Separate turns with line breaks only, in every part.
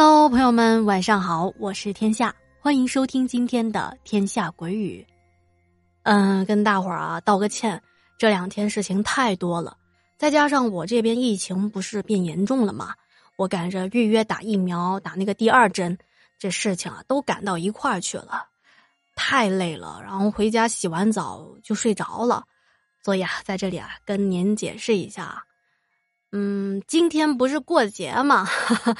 Hello，朋友们，晚上好，我是天下，欢迎收听今天的《天下鬼语》。嗯，跟大伙儿啊道个歉，这两天事情太多了，再加上我这边疫情不是变严重了吗？我赶着预约打疫苗，打那个第二针，这事情啊都赶到一块儿去了，太累了，然后回家洗完澡就睡着了，所以啊，在这里啊跟您解释一下。嗯，今天不是过节嘛？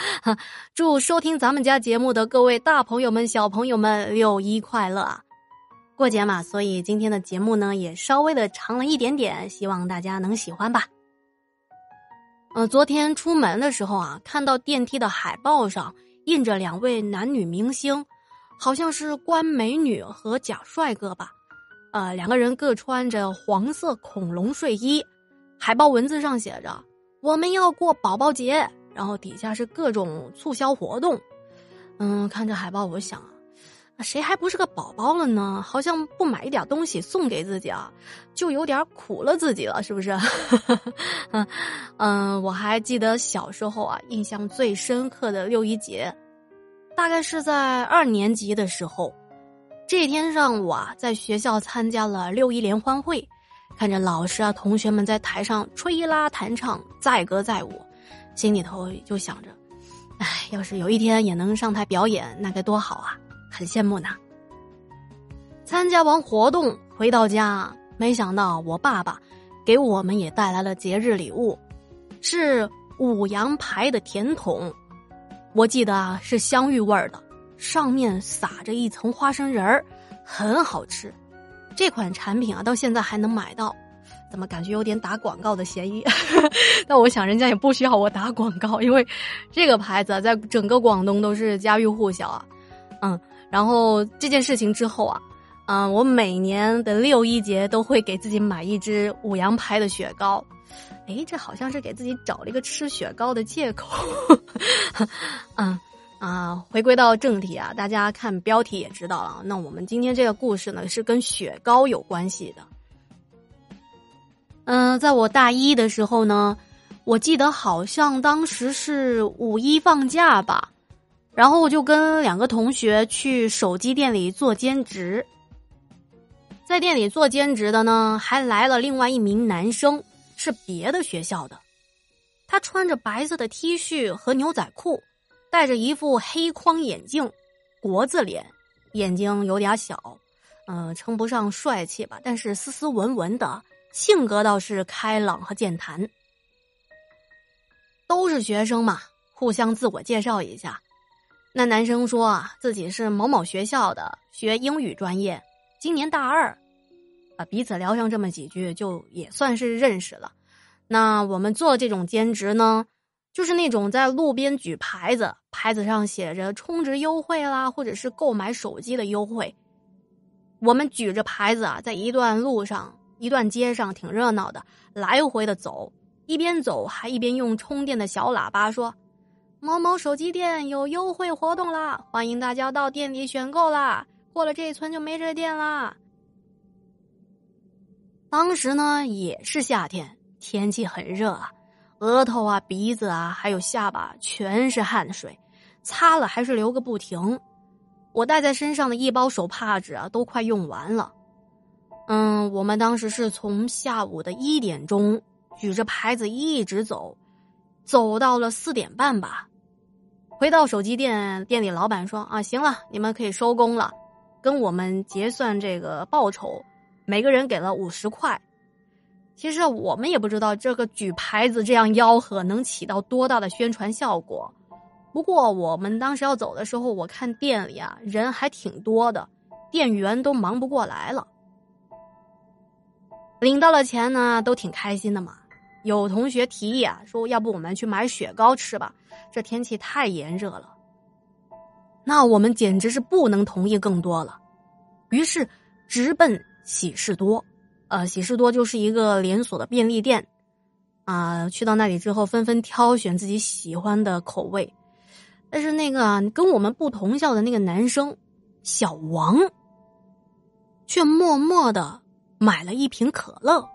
祝收听咱们家节目的各位大朋友们、小朋友们六一快乐！过节嘛，所以今天的节目呢也稍微的长了一点点，希望大家能喜欢吧。呃，昨天出门的时候啊，看到电梯的海报上印着两位男女明星，好像是关美女和贾帅哥吧？呃，两个人各穿着黄色恐龙睡衣，海报文字上写着。我们要过宝宝节，然后底下是各种促销活动。嗯，看着海报，我想啊，谁还不是个宝宝了呢？好像不买一点东西送给自己啊，就有点苦了自己了，是不是？嗯嗯，我还记得小时候啊，印象最深刻的六一节，大概是在二年级的时候。这天上午啊，在学校参加了六一联欢会。看着老师啊，同学们在台上吹拉弹唱，载歌载舞，心里头就想着，哎，要是有一天也能上台表演，那该多好啊！很羡慕呢。参加完活动回到家，没想到我爸爸给我们也带来了节日礼物，是五羊牌的甜筒。我记得啊，是香芋味儿的，上面撒着一层花生仁儿，很好吃。这款产品啊，到现在还能买到，怎么感觉有点打广告的嫌疑？但我想人家也不需要我打广告，因为这个牌子在整个广东都是家喻户晓啊。嗯，然后这件事情之后啊，嗯，我每年的六一节都会给自己买一支五羊牌的雪糕。哎，这好像是给自己找了一个吃雪糕的借口。嗯。啊，回归到正题啊，大家看标题也知道了。那我们今天这个故事呢，是跟雪糕有关系的。嗯，在我大一的时候呢，我记得好像当时是五一放假吧，然后我就跟两个同学去手机店里做兼职。在店里做兼职的呢，还来了另外一名男生，是别的学校的，他穿着白色的 T 恤和牛仔裤。戴着一副黑框眼镜，国字脸，眼睛有点小，嗯，称不上帅气吧，但是斯斯文文的，性格倒是开朗和健谈。都是学生嘛，互相自我介绍一下。那男生说啊，自己是某某学校的，学英语专业，今年大二，啊，彼此聊上这么几句，就也算是认识了。那我们做这种兼职呢？就是那种在路边举牌子，牌子上写着充值优惠啦，或者是购买手机的优惠。我们举着牌子啊，在一段路上、一段街上挺热闹的，来回的走，一边走还一边用充电的小喇叭说：“某某手机店有优惠活动啦，欢迎大家到店里选购啦！过了这村就没这店啦。”当时呢也是夏天，天气很热啊。额头啊、鼻子啊，还有下巴全是汗水，擦了还是流个不停。我带在身上的一包手帕纸啊，都快用完了。嗯，我们当时是从下午的一点钟举着牌子一直走，走到了四点半吧。回到手机店，店里老板说：“啊，行了，你们可以收工了，跟我们结算这个报酬，每个人给了五十块。”其实我们也不知道这个举牌子这样吆喝能起到多大的宣传效果。不过我们当时要走的时候，我看店里啊人还挺多的，店员都忙不过来了。领到了钱呢，都挺开心的嘛。有同学提议啊，说要不我们去买雪糕吃吧？这天气太炎热了。那我们简直是不能同意更多了，于是直奔喜事多。呃，喜事多就是一个连锁的便利店，啊，去到那里之后，纷纷挑选自己喜欢的口味，但是那个跟我们不同校的那个男生小王，却默默的买了一瓶可乐。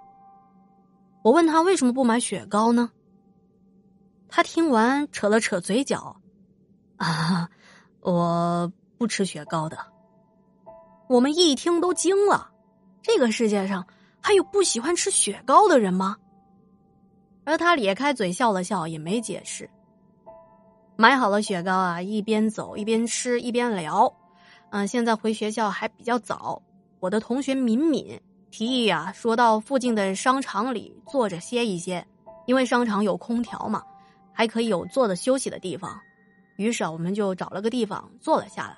我问他为什么不买雪糕呢？他听完扯了扯嘴角，啊，我不吃雪糕的。我们一听都惊了，这个世界上还有不喜欢吃雪糕的人吗？而他咧开嘴笑了笑，也没解释。买好了雪糕啊，一边走一边吃一边聊。嗯，现在回学校还比较早，我的同学敏敏提议啊，说到附近的商场里坐着歇一歇，因为商场有空调嘛，还可以有坐着休息的地方。于是啊，我们就找了个地方坐了下来。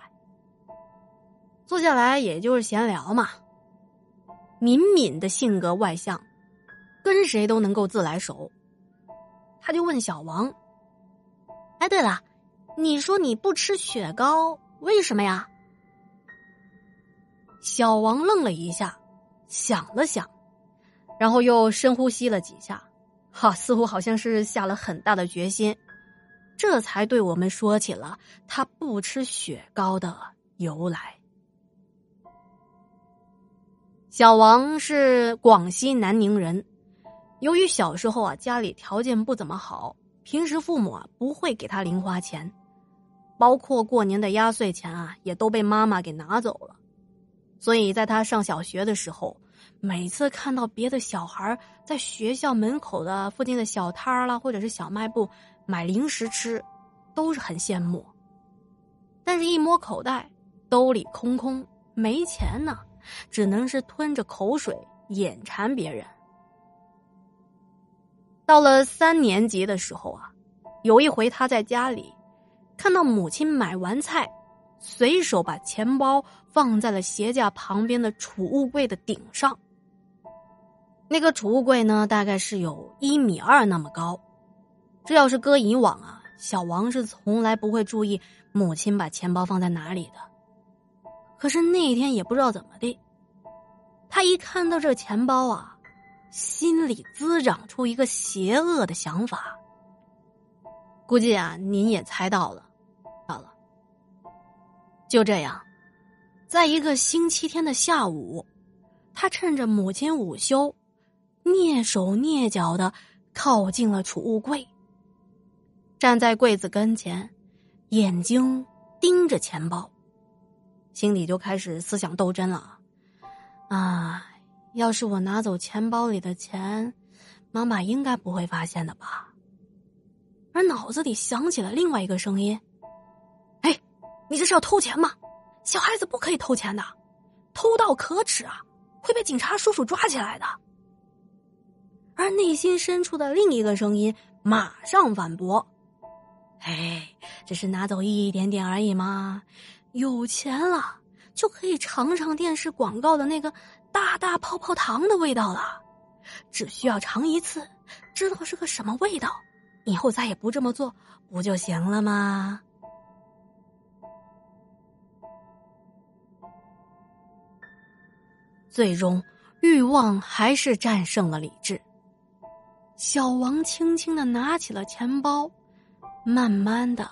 坐下来也就是闲聊嘛。敏敏的性格外向，跟谁都能够自来熟。他就问小王：“哎，对了，你说你不吃雪糕，为什么呀？”小王愣了一下，想了想，然后又深呼吸了几下，哈，似乎好像是下了很大的决心，这才对我们说起了他不吃雪糕的由来。小王是广西南宁人，由于小时候啊家里条件不怎么好，平时父母啊不会给他零花钱，包括过年的压岁钱啊也都被妈妈给拿走了，所以在他上小学的时候，每次看到别的小孩在学校门口的附近的小摊儿啦或者是小卖部买零食吃，都是很羡慕，但是一摸口袋，兜里空空，没钱呢。只能是吞着口水眼馋别人。到了三年级的时候啊，有一回他在家里看到母亲买完菜，随手把钱包放在了鞋架旁边的储物柜的顶上。那个储物柜呢，大概是有一米二那么高。这要是搁以往啊，小王是从来不会注意母亲把钱包放在哪里的。可是那一天也不知道怎么的，他一看到这钱包啊，心里滋长出一个邪恶的想法。估计啊，您也猜到了，到了。就这样，在一个星期天的下午，他趁着母亲午休，蹑手蹑脚的靠近了储物柜，站在柜子跟前，眼睛盯着钱包。心里就开始思想斗争了，啊，要是我拿走钱包里的钱，妈妈应该不会发现的吧？而脑子里想起了另外一个声音：“哎，你这是要偷钱吗？小孩子不可以偷钱的，偷盗可耻啊，会被警察叔叔抓起来的。”而内心深处的另一个声音马上反驳：“哎，只是拿走一点点而已嘛。”有钱了，就可以尝尝电视广告的那个大大泡泡糖的味道了。只需要尝一次，知道是个什么味道，以后再也不这么做，不就行了吗？最终，欲望还是战胜了理智。小王轻轻的拿起了钱包，慢慢的。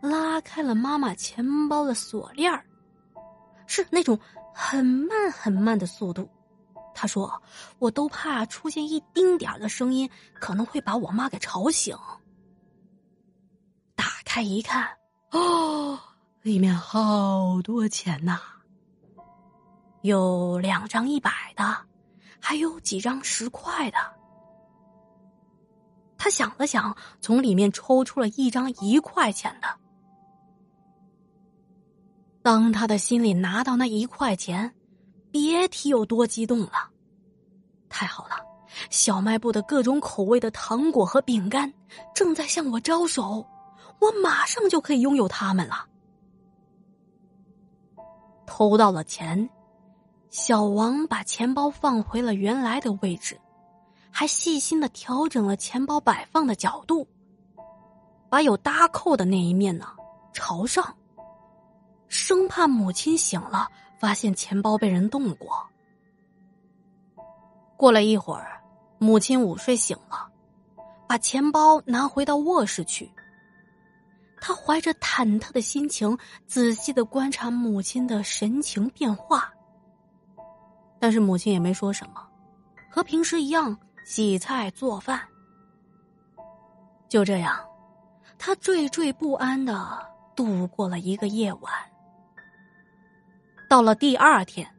拉开了妈妈钱包的锁链儿，是那种很慢很慢的速度。他说：“我都怕出现一丁点儿的声音，可能会把我妈给吵醒。”打开一看，哦，里面好多钱呐！有两张一百的，还有几张十块的。他想了想，从里面抽出了一张一块钱的。当他的心里拿到那一块钱，别提有多激动了。太好了，小卖部的各种口味的糖果和饼干正在向我招手，我马上就可以拥有它们了。偷到了钱，小王把钱包放回了原来的位置，还细心的调整了钱包摆放的角度，把有搭扣的那一面呢朝上。生怕母亲醒了，发现钱包被人动过。过了一会儿，母亲午睡醒了，把钱包拿回到卧室去。他怀着忐忑的心情，仔细的观察母亲的神情变化。但是母亲也没说什么，和平时一样洗菜做饭。就这样，他惴惴不安的。度过了一个夜晚。到了第二天，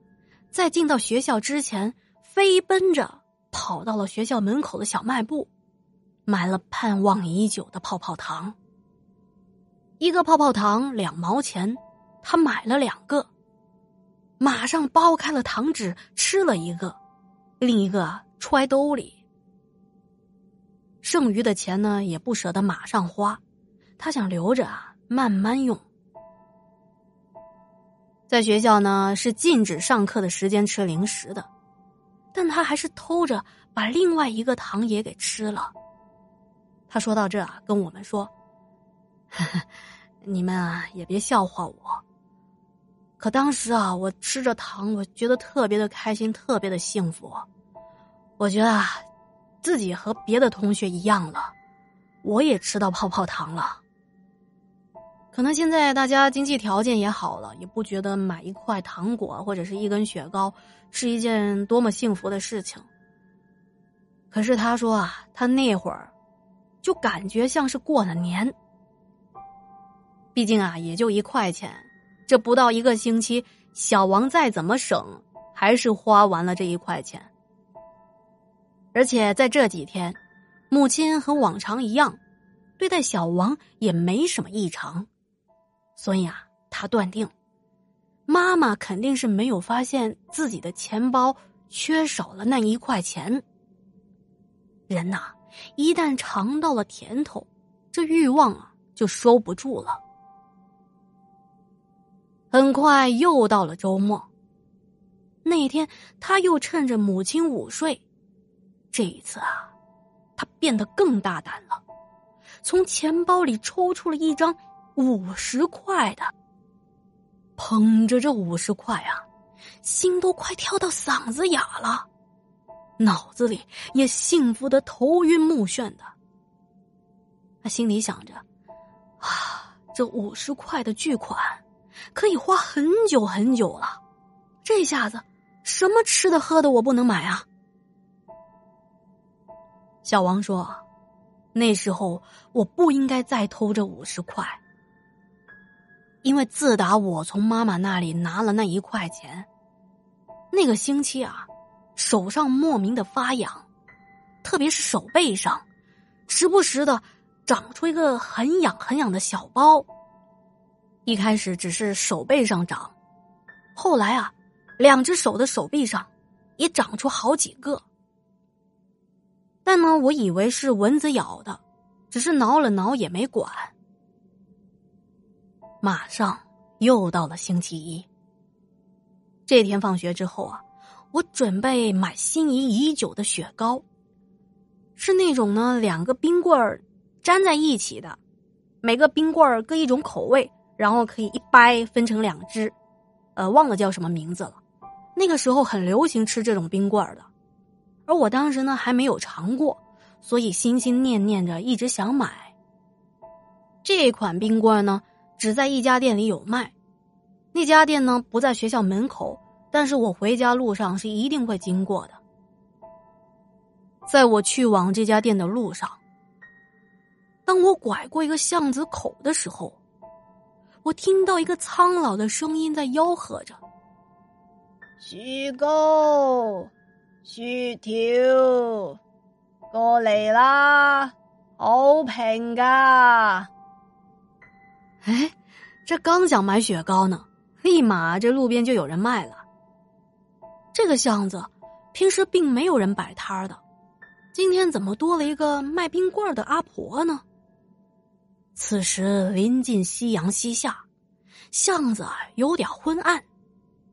在进到学校之前，飞奔着跑到了学校门口的小卖部，买了盼望已久的泡泡糖。一个泡泡糖两毛钱，他买了两个，马上剥开了糖纸吃了一个，另一个揣兜里。剩余的钱呢，也不舍得马上花，他想留着啊慢慢用。在学校呢，是禁止上课的时间吃零食的，但他还是偷着把另外一个糖也给吃了。他说到这啊，跟我们说：“呵呵你们啊，也别笑话我。可当时啊，我吃着糖，我觉得特别的开心，特别的幸福。我觉得啊。”自己和别的同学一样了，我也吃到泡泡糖了。可能现在大家经济条件也好了，也不觉得买一块糖果或者是一根雪糕是一件多么幸福的事情。可是他说啊，他那会儿就感觉像是过了年。毕竟啊，也就一块钱，这不到一个星期，小王再怎么省，还是花完了这一块钱。而且在这几天，母亲和往常一样，对待小王也没什么异常，所以啊，他断定，妈妈肯定是没有发现自己的钱包缺少了那一块钱。人呐，一旦尝到了甜头，这欲望啊就收不住了。很快又到了周末，那天他又趁着母亲午睡。这一次啊，他变得更大胆了，从钱包里抽出了一张五十块的，捧着这五十块啊，心都快跳到嗓子哑了，脑子里也幸福的头晕目眩的。他心里想着，啊，这五十块的巨款，可以花很久很久了，这下子什么吃的喝的我不能买啊？小王说：“那时候我不应该再偷这五十块，因为自打我从妈妈那里拿了那一块钱，那个星期啊，手上莫名的发痒，特别是手背上，时不时的长出一个很痒很痒的小包。一开始只是手背上长，后来啊，两只手的手臂上也长出好几个。”但呢，我以为是蚊子咬的，只是挠了挠也没管。马上又到了星期一。这天放学之后啊，我准备买心仪已久的雪糕，是那种呢两个冰棍儿粘在一起的，每个冰棍儿各一种口味，然后可以一掰分成两只，呃，忘了叫什么名字了。那个时候很流行吃这种冰棍儿的。而我当时呢还没有尝过，所以心心念念着一直想买。这款冰棍呢只在一家店里有卖，那家店呢不在学校门口，但是我回家路上是一定会经过的。在我去往这家店的路上，当我拐过一个巷子口的时候，我听到一个苍老的声音在吆喝着：“
雪糕。”薯条过嚟啦，好平噶！
哎，这刚想买雪糕呢，立马这路边就有人卖了。这个巷子平时并没有人摆摊的，今天怎么多了一个卖冰棍的阿婆呢？此时临近夕阳西下，巷子有点昏暗，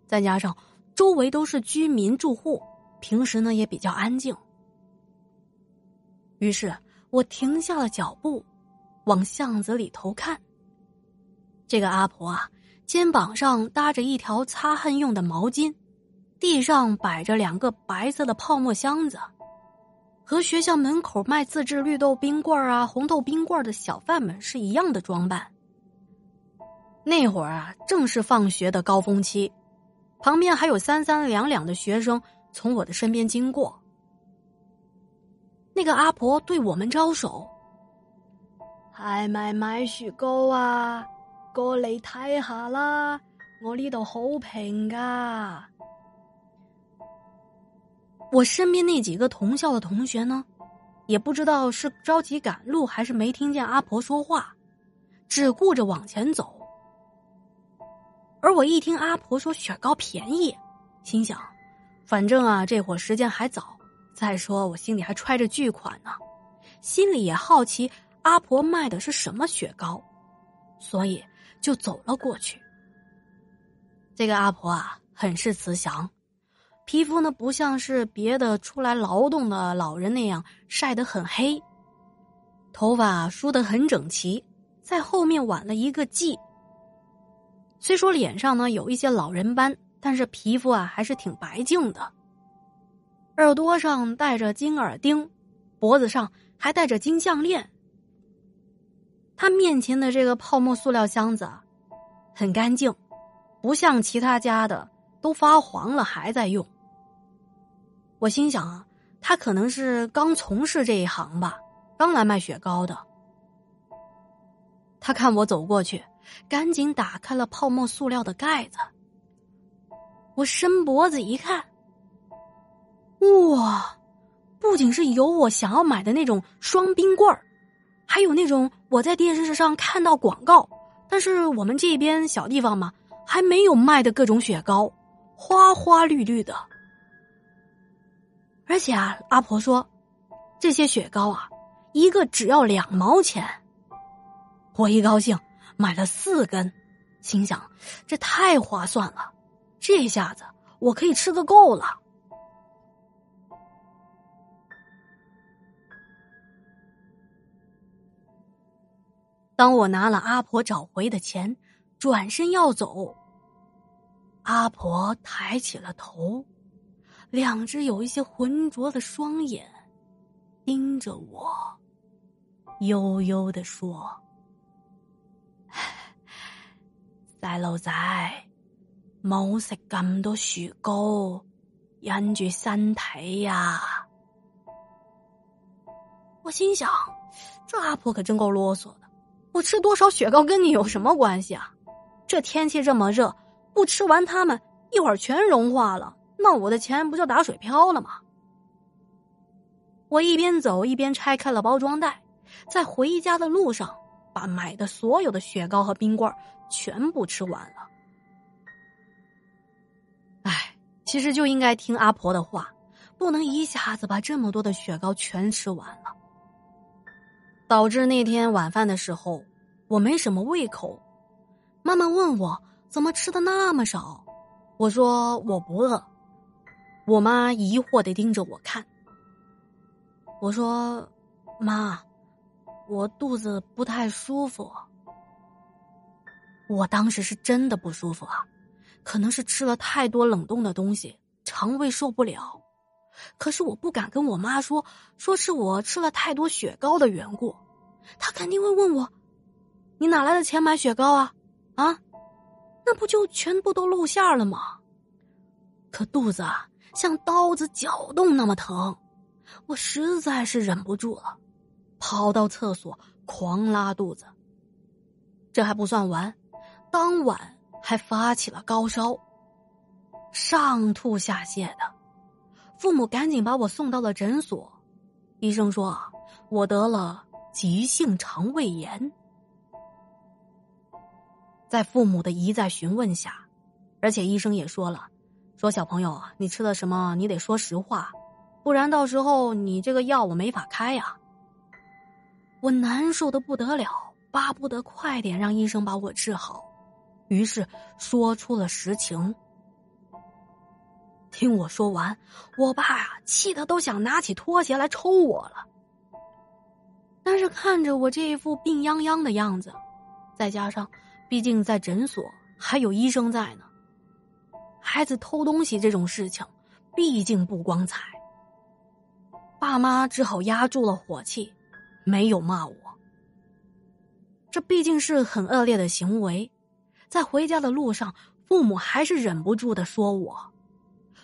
再加上周围都是居民住户。平时呢也比较安静，于是我停下了脚步，往巷子里头看。这个阿婆啊，肩膀上搭着一条擦汗用的毛巾，地上摆着两个白色的泡沫箱子，和学校门口卖自制绿豆冰棍啊、红豆冰棍的小贩们是一样的装扮。那会儿啊，正是放学的高峰期，旁边还有三三两两的学生。从我的身边经过，那个阿婆对我们招手：“
还买买雪糕啊，过嚟睇下啦，我呢度好平噶。
我身边那几个同校的同学呢，也不知道是着急赶路还是没听见阿婆说话，只顾着往前走。而我一听阿婆说雪糕便宜，心想，反正啊这会时间还早，再说我心里还揣着巨款呢，心里也好奇阿婆卖的是什么雪糕，所以就走了过去。这个阿婆啊，很是慈祥。皮肤呢，不像是别的出来劳动的老人那样晒得很黑，头发梳得很整齐，在后面挽了一个髻。虽说脸上呢有一些老人斑，但是皮肤啊还是挺白净的。耳朵上戴着金耳钉，脖子上还戴着金项链。他面前的这个泡沫塑料箱子很干净，不像其他家的都发黄了还在用。我心想啊，他可能是刚从事这一行吧，刚来卖雪糕的。他看我走过去，赶紧打开了泡沫塑料的盖子。我伸脖子一看，哇，不仅是有我想要买的那种双冰棍兒，還有那种我在电视上看到广告，但是我们这边小地方嘛，还没有卖的各种雪糕，花花绿绿的。而且啊，阿婆说这些雪糕啊，一个只要两毛钱。我一高兴买了四根，心想这太划算了，这下子我可以吃个够了。当我拿了阿婆找回的钱，转身要走，阿婆抬起了头，两只有一些浑浊的双眼盯着我，悠悠地說：“細路仔，冇食咁多雪糕，忍住身體呀。”我心想，这阿婆可真够啰嗦的。我吃多少雪糕跟你有什么关系啊？这天气这么热，不吃完它们，一会儿全融化了。那我的钱不就打水漂了吗？我一边走一边拆开了包装袋，在回家的路上，把买的所有的雪糕和冰棍全部吃完了。唉，其实就应该听阿婆的话，不能一下子把这么多的雪糕全吃完了，导致那天晚饭的时候我没什么胃口。妈妈问我怎么吃的那么少，我说我不饿。我妈疑惑的盯着我看。我说，妈，我肚子不太舒服。”我当时是真的不舒服啊，可能是吃了太多冷冻的东西，肠胃受不了。可是我不敢跟我妈说，说是我吃了太多雪糕的缘故，她肯定会问我：“你哪来的钱买雪糕啊？啊，那不就全部都露馅了吗？”可肚子啊。像刀子绞动那么疼，我实在是忍不住了，跑到厕所狂拉肚子。这还不算完，当晚还发起了高烧，上吐下泻的。父母赶紧把我送到了诊所，医生说我得了急性肠胃炎。在父母的一再询问下，而且医生也说了。说小朋友，你吃了什么？你得说实话，不然到时候你这个药我没法开呀。我难受的不得了，巴不得快点让医生把我治好，于是说出了实情。听我说完，我爸呀气得都想拿起拖鞋来抽我了。但是看着我这一副病殃殃的样子，再加上毕竟在诊所还有医生在呢。孩子偷东西这种事情，毕竟不光彩。爸妈只好压住了火气，没有骂我。这毕竟是很恶劣的行为。在回家的路上，父母还是忍不住的说我，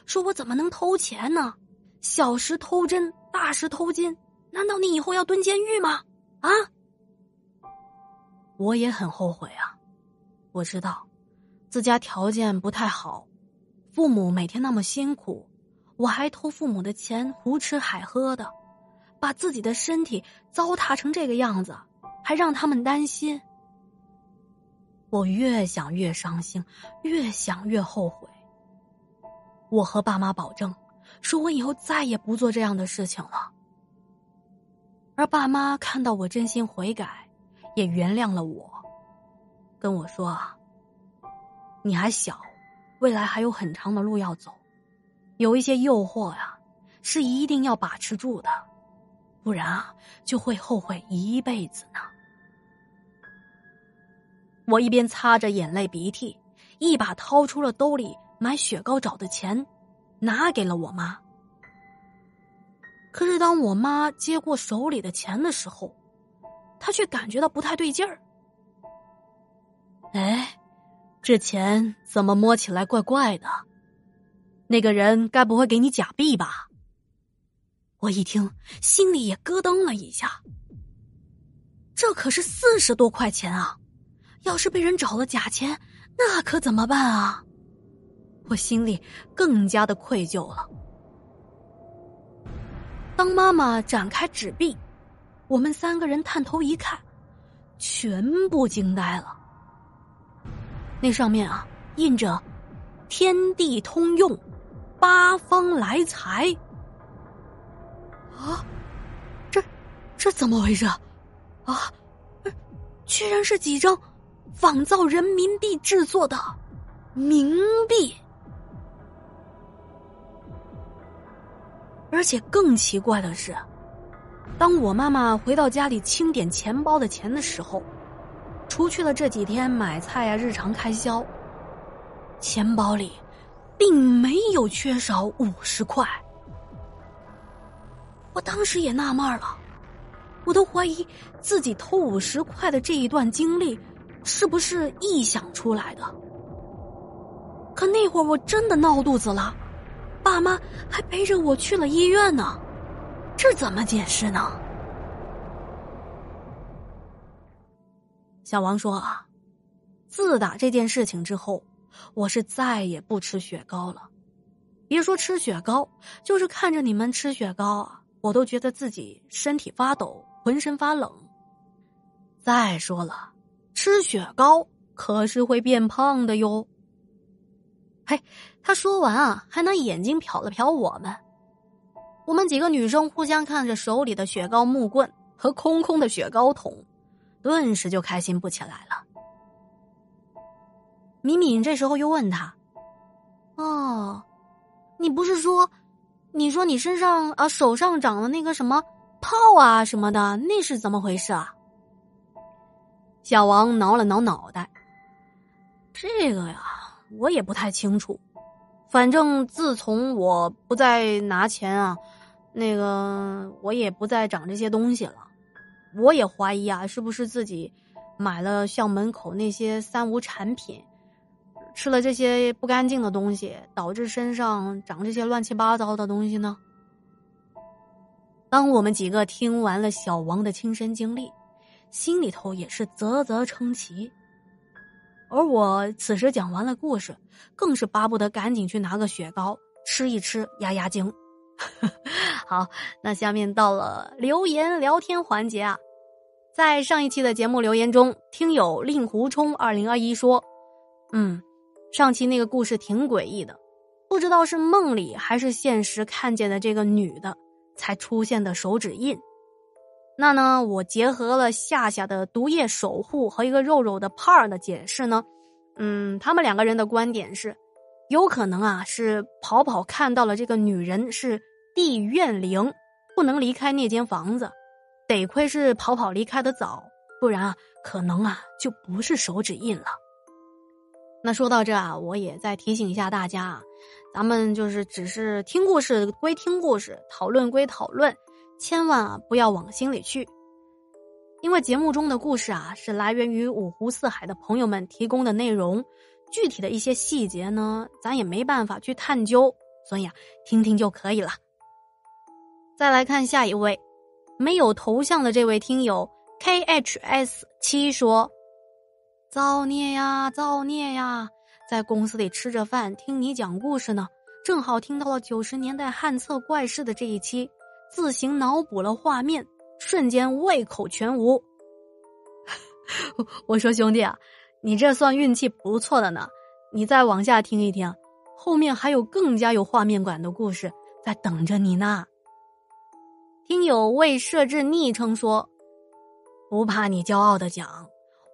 说我怎么能偷钱呢？小时偷针，大时偷金，难道你以后要蹲监狱吗？啊！我也很后悔啊。我知道，自家条件不太好，父母每天那么辛苦，我还偷父母的钱胡吃海喝的，把自己的身体糟蹋成这个样子，还让他们担心。我越想越伤心，越想越后悔。我和爸妈保证，说我以后再也不做这样的事情了。而爸妈看到我真心悔改，也原谅了我。跟我说啊，你还小，未来还有很长的路要走，有一些诱惑呀，是一定要把持住的，不然啊，就会后悔一辈子呢。我一边擦着眼泪鼻涕，一把掏出了兜里买雪糕找的钱，拿给了我妈。可是当我妈接过手里的钱的时候，她却感觉到不太对劲儿。哎，这钱怎么摸起来怪怪的？那个人该不会给你假币吧？我一听，心里也咯噔了一下。这可是四十多块钱啊！要是被人找了假钱，那可怎么办啊？我心里更加的愧疚了。当妈妈展开纸币，我们三个人探头一看，全部惊呆了。那上面啊，印着“天地通用，八方来财”。啊，这这怎么回事？啊，居然是几张仿造人民币制作的冥币！而且更奇怪的是，当我妈妈回到家里清点钱包的钱的时候。除去了这几天买菜啊日常开销，钱包里并没有缺少五十块。我当时也纳闷了，我都怀疑自己偷五十块的这一段经历是不是臆想出来的。可那会儿我真的闹肚子了，爸妈还陪着我去了医院呢，这怎么解释呢？小王说：“啊，自打这件事情之后，我是再也不吃雪糕了。别说吃雪糕，就是看着你们吃雪糕啊，我都觉得自己身体发抖，浑身发冷。再说了，吃雪糕可是会变胖的哟。”嘿，他说完啊，还拿眼睛瞟了瞟我们。我们几个女生互相看着手里的雪糕木棍和空空的雪糕桶。顿时就开心不起来了。敏敏这时候又问他：“哦，你不是说，你说你身上啊手上长了那个什么泡啊什么的，那是怎么回事啊？”小王挠了挠脑袋：“这个呀，我也不太清楚。反正自从我不再拿钱啊，那个我也不再长这些东西了。”我也怀疑啊，是不是自己买了校门口那些三无产品，吃了这些不干净的东西，导致身上长这些乱七八糟的东西呢？当我们几个听完了小王的亲身经历，心里头也是啧啧称奇。而我此时讲完了故事，更是巴不得赶紧去拿个雪糕吃一吃压压惊。好，那下面到了留言聊天环节啊，在上一期的节目留言中，听友令狐冲二零二一说，嗯，上期那个故事挺诡异的，不知道是梦里还是现实看见的这个女的才出现的手指印。那呢，我结合了夏夏的毒液守护和一个肉肉的胖儿的解释呢，嗯，他们两个人的观点是，有可能啊是跑跑看到了这个女人是。地怨灵不能离开那间房子，得亏是跑跑离开的早，不然啊，可能啊就不是手指印了。那说到这啊，我也再提醒一下大家啊，咱们就是只是听故事归听故事，讨论归讨论，千万啊不要往心里去。因为节目中的故事啊是来源于五湖四海的朋友们提供的内容，具体的一些细节呢，咱也没办法去探究，所以啊，听听就可以了。再来看下一位，没有头像的这位听友 K H S 七说：“造孽呀，造孽呀！在公司里吃着饭，听你讲故事呢，正好听到了九十年代汉厕怪事的这一期，自行脑补了画面，瞬间胃口全无。我说兄弟啊，你这算运气不错的呢，你再往下听一听，后面还有更加有画面感的故事在等着你呢。听友未设置昵称说：“不怕你骄傲的讲，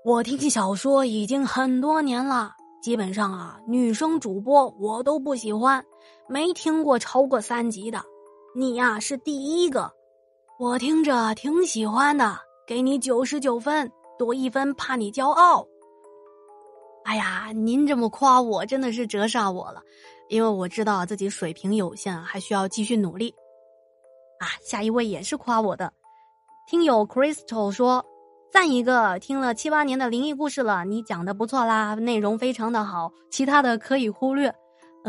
我听小说已经很多年了，基本上啊，女生主播我都不喜欢，没听过超过三集的。你呀是第一个，我听着挺喜欢的，给你九十九分，多一分怕你骄傲。哎呀，您这么夸我，真的是折煞我了，因为我知道自己水平有限，还需要继续努力。”啊，下一位也是夸我的，听友 Crystal 说赞一个，听了七八年的灵异故事了，你讲的不错啦，内容非常的好，其他的可以忽略。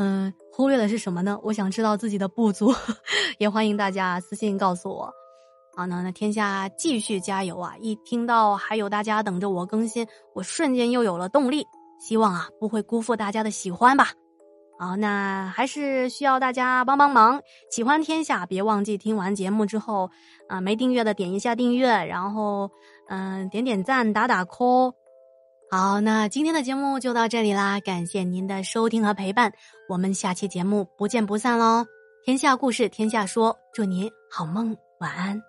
嗯，忽略的是什么呢？我想知道自己的不足，也欢迎大家私信告诉我。好，那那天下继续加油啊！一听到还有大家等着我更新，我瞬间又有了动力，希望啊不会辜负大家的喜欢吧。好，那还是需要大家帮帮忙。喜欢天下，别忘记听完节目之后，啊，没订阅的点一下订阅，然后，嗯，点点赞，打打 call。好，那今天的节目就到这里啦，感谢您的收听和陪伴，我们下期节目不见不散喽！天下故事，天下说，祝您好梦，晚安。